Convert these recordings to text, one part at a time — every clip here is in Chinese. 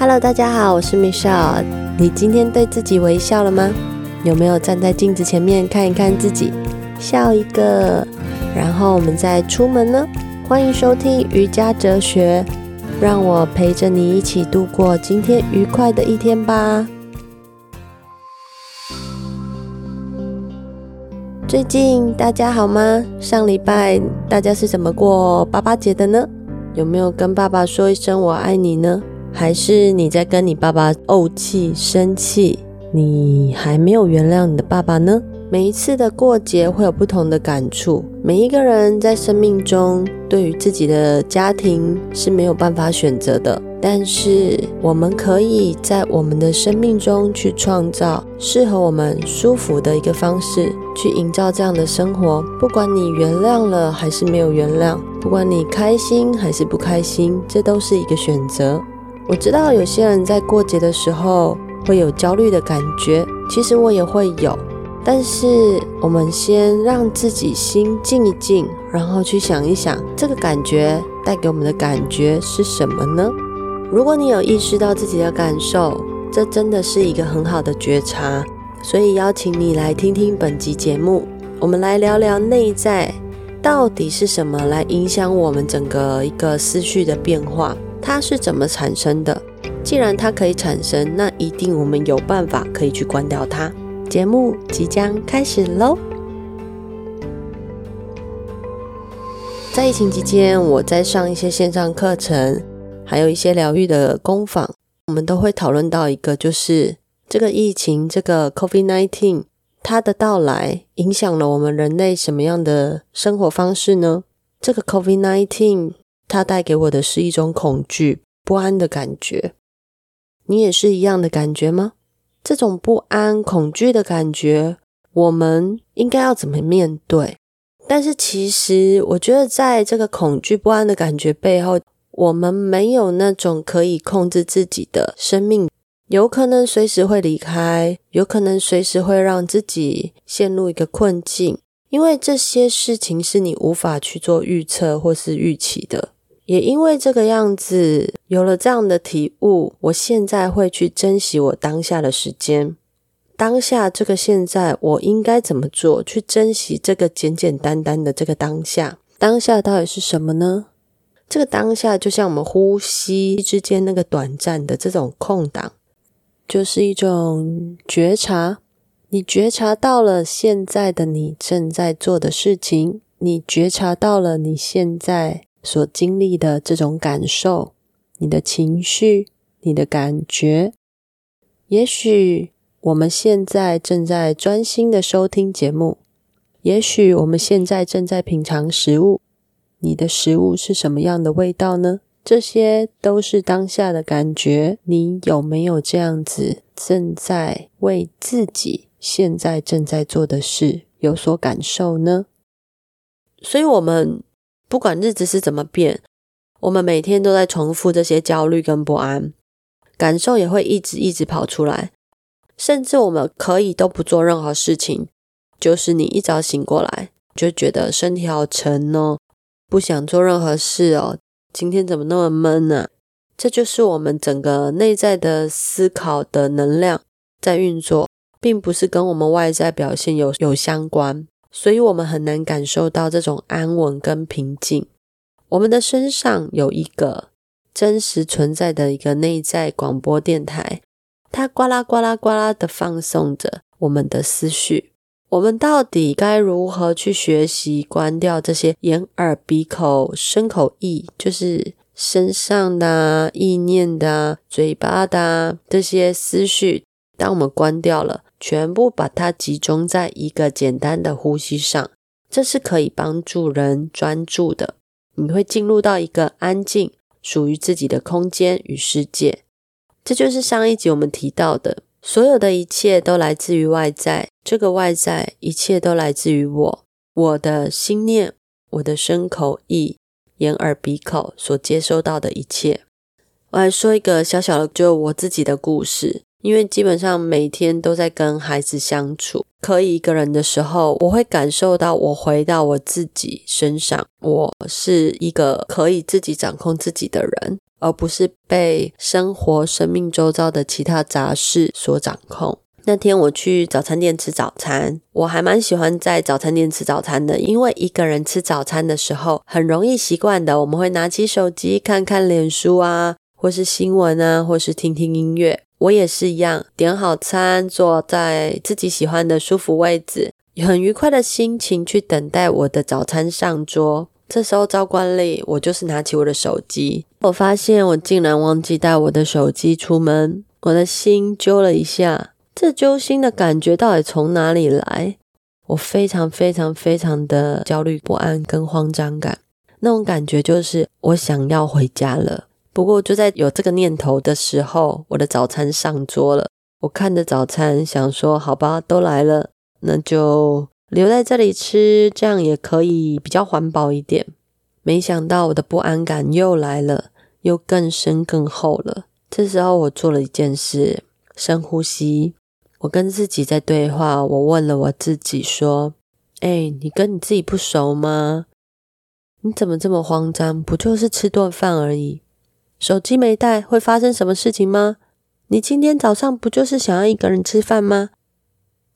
Hello，大家好，我是 Michelle。你今天对自己微笑了吗？有没有站在镜子前面看一看自己，笑一个，然后我们再出门呢？欢迎收听瑜伽哲学，让我陪着你一起度过今天愉快的一天吧。最近大家好吗？上礼拜大家是怎么过爸爸节的呢？有没有跟爸爸说一声我爱你呢？还是你在跟你爸爸怄气、生气？你还没有原谅你的爸爸呢？每一次的过节会有不同的感触。每一个人在生命中，对于自己的家庭是没有办法选择的。但是我们可以在我们的生命中去创造适合我们舒服的一个方式，去营造这样的生活。不管你原谅了还是没有原谅，不管你开心还是不开心，这都是一个选择。我知道有些人在过节的时候会有焦虑的感觉，其实我也会有。但是我们先让自己心静一静，然后去想一想，这个感觉带给我们的感觉是什么呢？如果你有意识到自己的感受，这真的是一个很好的觉察。所以邀请你来听听本集节目，我们来聊聊内在到底是什么来影响我们整个一个思绪的变化，它是怎么产生的？既然它可以产生，那一定我们有办法可以去关掉它。节目即将开始喽！在疫情期间，我在上一些线上课程。还有一些疗愈的工坊，我们都会讨论到一个，就是这个疫情，这个 COVID-19，它的到来影响了我们人类什么样的生活方式呢？这个 COVID-19，它带给我的是一种恐惧、不安的感觉。你也是一样的感觉吗？这种不安、恐惧的感觉，我们应该要怎么面对？但是其实，我觉得在这个恐惧、不安的感觉背后，我们没有那种可以控制自己的生命，有可能随时会离开，有可能随时会让自己陷入一个困境，因为这些事情是你无法去做预测或是预期的。也因为这个样子，有了这样的体悟，我现在会去珍惜我当下的时间，当下这个现在，我应该怎么做？去珍惜这个简简单单的这个当下，当下到底是什么呢？这个当下就像我们呼吸之间那个短暂的这种空档，就是一种觉察。你觉察到了现在的你正在做的事情，你觉察到了你现在所经历的这种感受，你的情绪，你的感觉。也许我们现在正在专心的收听节目，也许我们现在正在品尝食物。你的食物是什么样的味道呢？这些都是当下的感觉。你有没有这样子正在为自己现在正在做的事有所感受呢？所以，我们不管日子是怎么变，我们每天都在重复这些焦虑跟不安，感受也会一直一直跑出来。甚至我们可以都不做任何事情，就是你一早醒过来就觉得身体好沉哦。不想做任何事哦，今天怎么那么闷呢？这就是我们整个内在的思考的能量在运作，并不是跟我们外在表现有有相关，所以我们很难感受到这种安稳跟平静。我们的身上有一个真实存在的一个内在广播电台，它呱啦呱啦呱啦的放送着我们的思绪。我们到底该如何去学习关掉这些眼耳鼻口身口意，就是身上的意念的、嘴巴的这些思绪？当我们关掉了，全部把它集中在一个简单的呼吸上，这是可以帮助人专注的。你会进入到一个安静、属于自己的空间与世界。这就是上一集我们提到的。所有的一切都来自于外在，这个外在一切都来自于我，我的心念，我的身口意、眼耳鼻口所接收到的一切。我来说一个小小的，就我自己的故事。因为基本上每天都在跟孩子相处，可以一个人的时候，我会感受到我回到我自己身上，我是一个可以自己掌控自己的人，而不是被生活、生命周遭的其他杂事所掌控。那天我去早餐店吃早餐，我还蛮喜欢在早餐店吃早餐的，因为一个人吃早餐的时候，很容易习惯的，我们会拿起手机看看脸书啊，或是新闻啊，或是听听音乐。我也是一样，点好餐，坐在自己喜欢的舒服位置，很愉快的心情去等待我的早餐上桌。这时候照惯例，我就是拿起我的手机。我发现我竟然忘记带我的手机出门，我的心揪了一下。这揪心的感觉到底从哪里来？我非常非常非常的焦虑不安跟慌张感，那种感觉就是我想要回家了。不过，就在有这个念头的时候，我的早餐上桌了。我看着早餐，想说：“好吧，都来了，那就留在这里吃，这样也可以比较环保一点。”没想到我的不安感又来了，又更深更厚了。这时候，我做了一件事：深呼吸。我跟自己在对话。我问了我自己说：“哎，你跟你自己不熟吗？你怎么这么慌张？不就是吃顿饭而已？”手机没带会发生什么事情吗？你今天早上不就是想要一个人吃饭吗？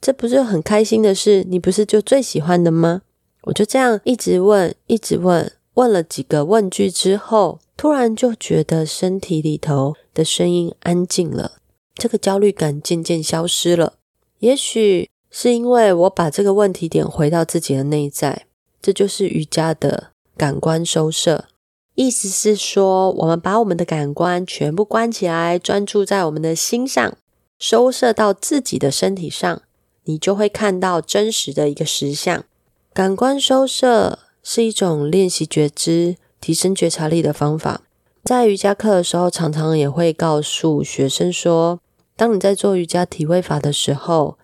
这不是很开心的事？你不是就最喜欢的吗？我就这样一直问，一直问，问了几个问句之后，突然就觉得身体里头的声音安静了，这个焦虑感渐渐消失了。也许是因为我把这个问题点回到自己的内在，这就是瑜伽的感官收摄。意思是说，我们把我们的感官全部关起来，专注在我们的心上，收摄到自己的身体上，你就会看到真实的一个实相。感官收摄是一种练习觉知、提升觉察力的方法。在瑜伽课的时候，常常也会告诉学生说，当你在做瑜伽体位法的时候，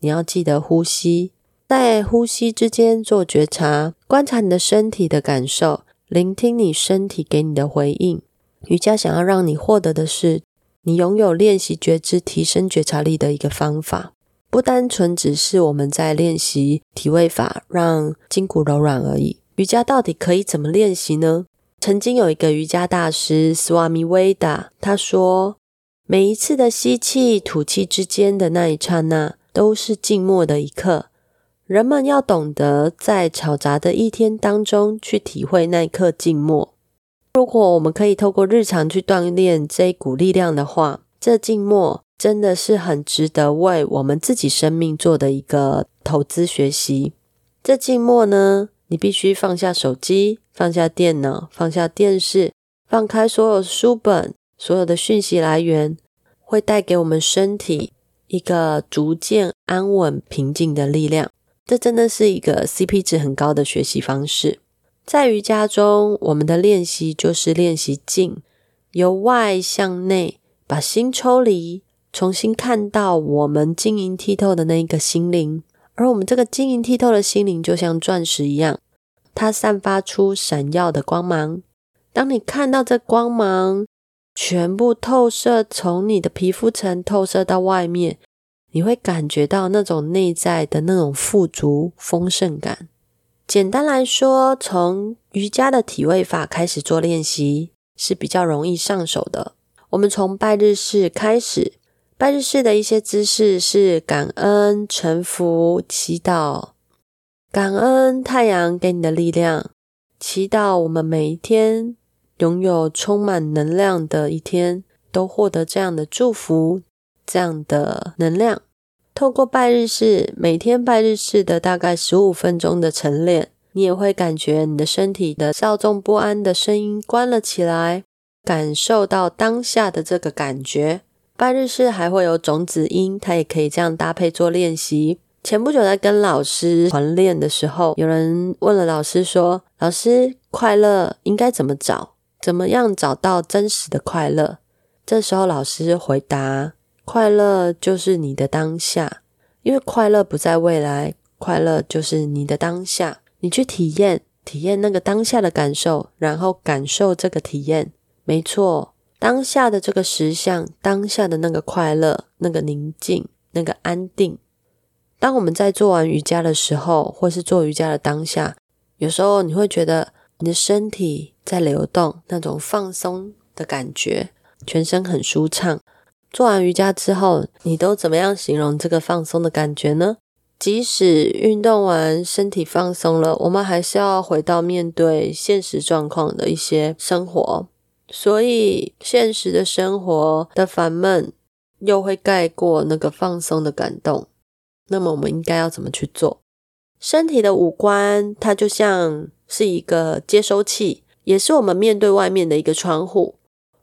你要记得呼吸，在呼吸之间做觉察，观察你的身体的感受。聆听你身体给你的回应。瑜伽想要让你获得的是，你拥有练习觉知、提升觉察力的一个方法，不单纯只是我们在练习体位法，让筋骨柔软而已。瑜伽到底可以怎么练习呢？曾经有一个瑜伽大师 Swami Veda，他说，每一次的吸气、吐气之间的那一刹那，都是静默的一刻。人们要懂得在嘈杂的一天当中去体会那一刻静默。如果我们可以透过日常去锻炼这一股力量的话，这静默真的是很值得为我们自己生命做的一个投资学习。这静默呢，你必须放下手机，放下电脑，放下电视，放开所有书本，所有的讯息来源，会带给我们身体一个逐渐安稳、平静的力量。这真的是一个 CP 值很高的学习方式。在瑜伽中，我们的练习就是练习静，由外向内，把心抽离，重新看到我们晶莹剔透的那一个心灵。而我们这个晶莹剔透的心灵，就像钻石一样，它散发出闪耀的光芒。当你看到这光芒全部透射，从你的皮肤层透射到外面。你会感觉到那种内在的那种富足丰盛感。简单来说，从瑜伽的体位法开始做练习是比较容易上手的。我们从拜日式开始，拜日式的一些姿势是感恩、臣服、祈祷。感恩太阳给你的力量，祈祷我们每一天拥有充满能量的一天，都获得这样的祝福。这样的能量，透过拜日式，每天拜日式的大概十五分钟的晨练，你也会感觉你的身体的躁动不安的声音关了起来，感受到当下的这个感觉。拜日式还会有种子音，它也可以这样搭配做练习。前不久在跟老师团练的时候，有人问了老师说：“老师，快乐应该怎么找？怎么样找到真实的快乐？”这时候老师回答。快乐就是你的当下，因为快乐不在未来，快乐就是你的当下。你去体验，体验那个当下的感受，然后感受这个体验。没错，当下的这个实相，当下的那个快乐、那个宁静、那个安定。当我们在做完瑜伽的时候，或是做瑜伽的当下，有时候你会觉得你的身体在流动，那种放松的感觉，全身很舒畅。做完瑜伽之后，你都怎么样形容这个放松的感觉呢？即使运动完，身体放松了，我们还是要回到面对现实状况的一些生活。所以，现实的生活的烦闷又会盖过那个放松的感动。那么，我们应该要怎么去做？身体的五官，它就像是一个接收器，也是我们面对外面的一个窗户。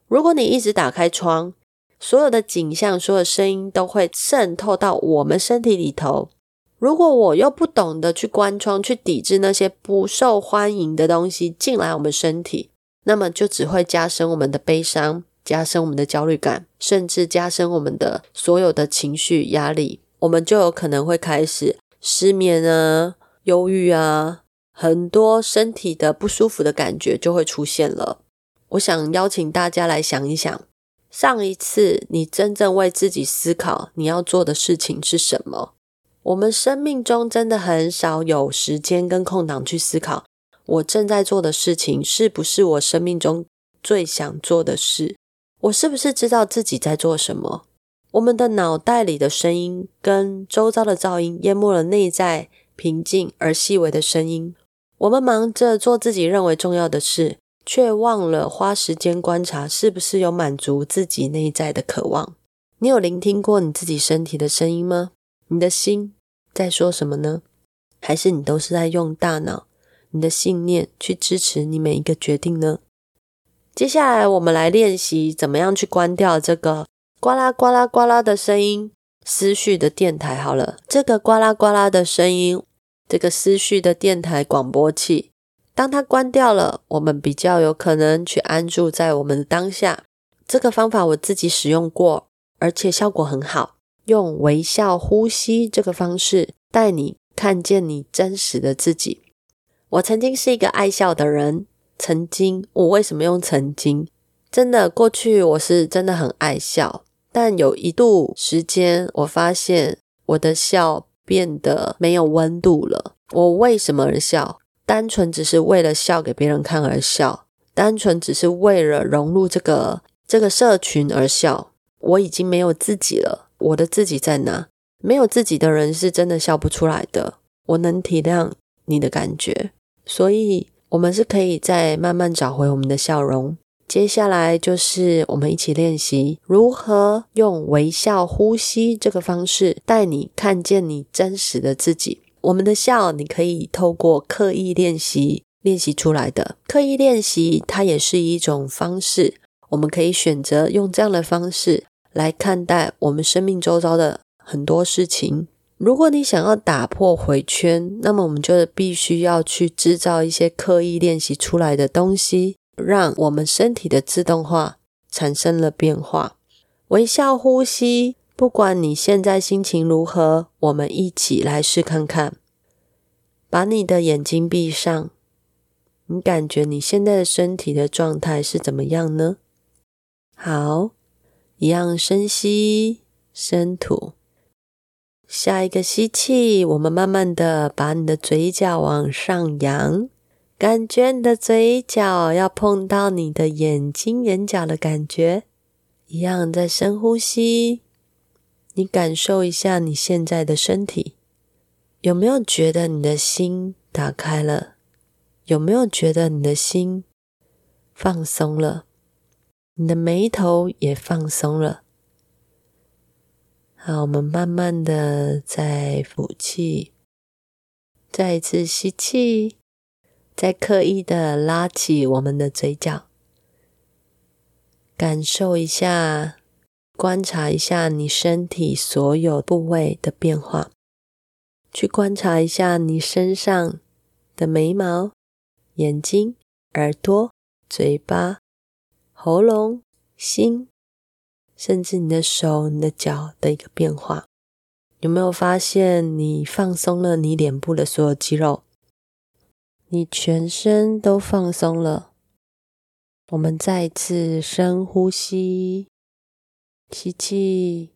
如果你一直打开窗，所有的景象、所有声音都会渗透到我们身体里头。如果我又不懂得去关窗，去抵制那些不受欢迎的东西进来我们身体。那么就只会加深我们的悲伤，加深我们的焦虑感，甚至加深我们的所有的情绪压力。我们就有可能会开始失眠啊、忧郁啊，很多身体的不舒服的感觉就会出现了。我想邀请大家来想一想，上一次你真正为自己思考你要做的事情是什么？我们生命中真的很少有时间跟空档去思考。我正在做的事情是不是我生命中最想做的事？我是不是知道自己在做什么？我们的脑袋里的声音跟周遭的噪音淹没了内在平静而细微的声音。我们忙着做自己认为重要的事，却忘了花时间观察是不是有满足自己内在的渴望。你有聆听过你自己身体的声音吗？你的心在说什么呢？还是你都是在用大脑？你的信念去支持你每一个决定呢？接下来我们来练习怎么样去关掉这个呱啦呱啦呱啦的声音，思绪的电台。好了，这个呱啦呱啦的声音，这个思绪的电台广播器，当它关掉了，我们比较有可能去安住在我们的当下。这个方法我自己使用过，而且效果很好。用微笑呼吸这个方式，带你看见你真实的自己。我曾经是一个爱笑的人，曾经，我为什么用曾经？真的，过去我是真的很爱笑，但有一度时间，我发现我的笑变得没有温度了。我为什么而笑？单纯只是为了笑给别人看而笑，单纯只是为了融入这个这个社群而笑。我已经没有自己了，我的自己在哪？没有自己的人是真的笑不出来的。我能体谅你的感觉。所以，我们是可以再慢慢找回我们的笑容。接下来就是我们一起练习如何用微笑呼吸这个方式，带你看见你真实的自己。我们的笑，你可以透过刻意练习练习出来的。刻意练习，它也是一种方式。我们可以选择用这样的方式来看待我们生命周遭的很多事情。如果你想要打破回圈，那么我们就必须要去制造一些刻意练习出来的东西，让我们身体的自动化产生了变化。微笑呼吸，不管你现在心情如何，我们一起来试看看。把你的眼睛闭上，你感觉你现在的身体的状态是怎么样呢？好，一样深吸，深吐。下一个吸气，我们慢慢的把你的嘴角往上扬，感觉你的嘴角要碰到你的眼睛眼角的感觉。一样在深呼吸，你感受一下你现在的身体，有没有觉得你的心打开了？有没有觉得你的心放松了？你的眉头也放松了。好，我们慢慢的再吐气，再一次吸气，再刻意的拉起我们的嘴角，感受一下，观察一下你身体所有部位的变化，去观察一下你身上的眉毛、眼睛、耳朵、嘴巴、喉咙、心。甚至你的手、你的脚的一个变化，有没有发现你放松了你脸部的所有肌肉？你全身都放松了，我们再一次深呼吸，吸气，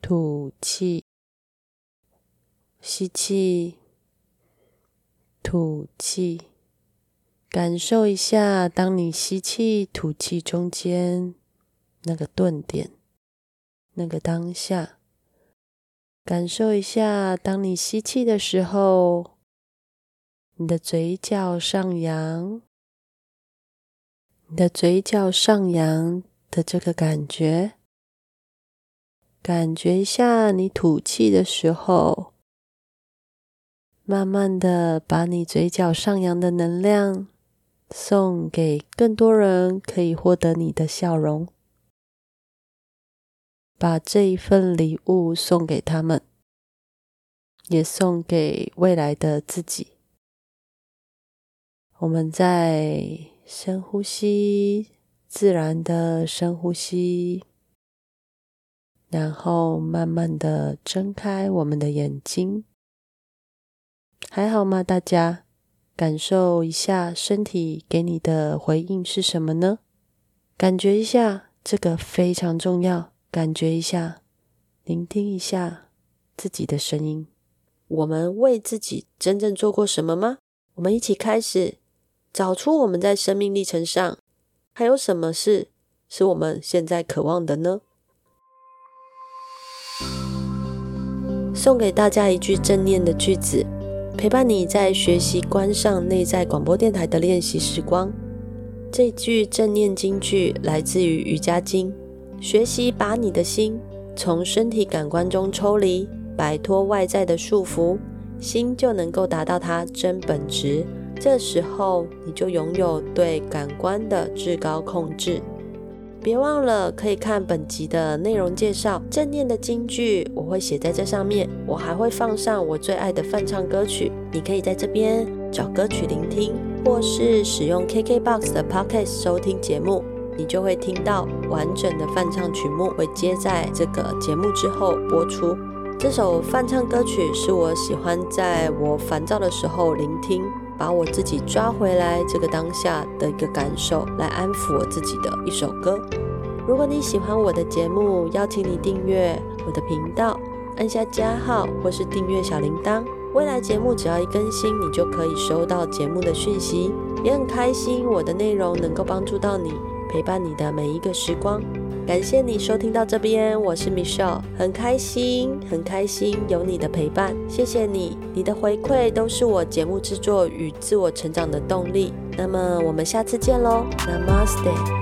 吐气，吸气，吐气。感受一下，当你吸气、吐气中间那个顿点，那个当下。感受一下，当你吸气的时候，你的嘴角上扬。你的嘴角上扬的这个感觉，感觉一下你吐气的时候，慢慢的把你嘴角上扬的能量送给更多人，可以获得你的笑容，把这一份礼物送给他们，也送给未来的自己。我们在。深呼吸，自然的深呼吸，然后慢慢的睁开我们的眼睛。还好吗？大家感受一下身体给你的回应是什么呢？感觉一下，这个非常重要。感觉一下，聆听一下自己的声音。我们为自己真正做过什么吗？我们一起开始。找出我们在生命历程上还有什么事是我们现在渴望的呢？送给大家一句正念的句子，陪伴你在学习关上内在广播电台的练习时光。这句正念金句来自于瑜伽经，学习把你的心从身体感官中抽离，摆脱外在的束缚，心就能够达到它真本质。这时候，你就拥有对感官的至高控制。别忘了可以看本集的内容介绍，正念的金句我会写在这上面。我还会放上我最爱的梵唱歌曲，你可以在这边找歌曲聆听，或是使用 KKBOX 的 Podcast 收听节目，你就会听到完整的梵唱曲目，会接在这个节目之后播出。这首梵唱歌曲是我喜欢在我烦躁的时候聆听。把我自己抓回来，这个当下的一个感受，来安抚我自己的一首歌。如果你喜欢我的节目，邀请你订阅我的频道，按下加号或是订阅小铃铛。未来节目只要一更新，你就可以收到节目的讯息。也很开心我的内容能够帮助到你，陪伴你的每一个时光。感谢你收听到这边，我是 Michelle，很开心，很开心有你的陪伴，谢谢你，你的回馈都是我节目制作与自我成长的动力。那么我们下次见喽，Namaste，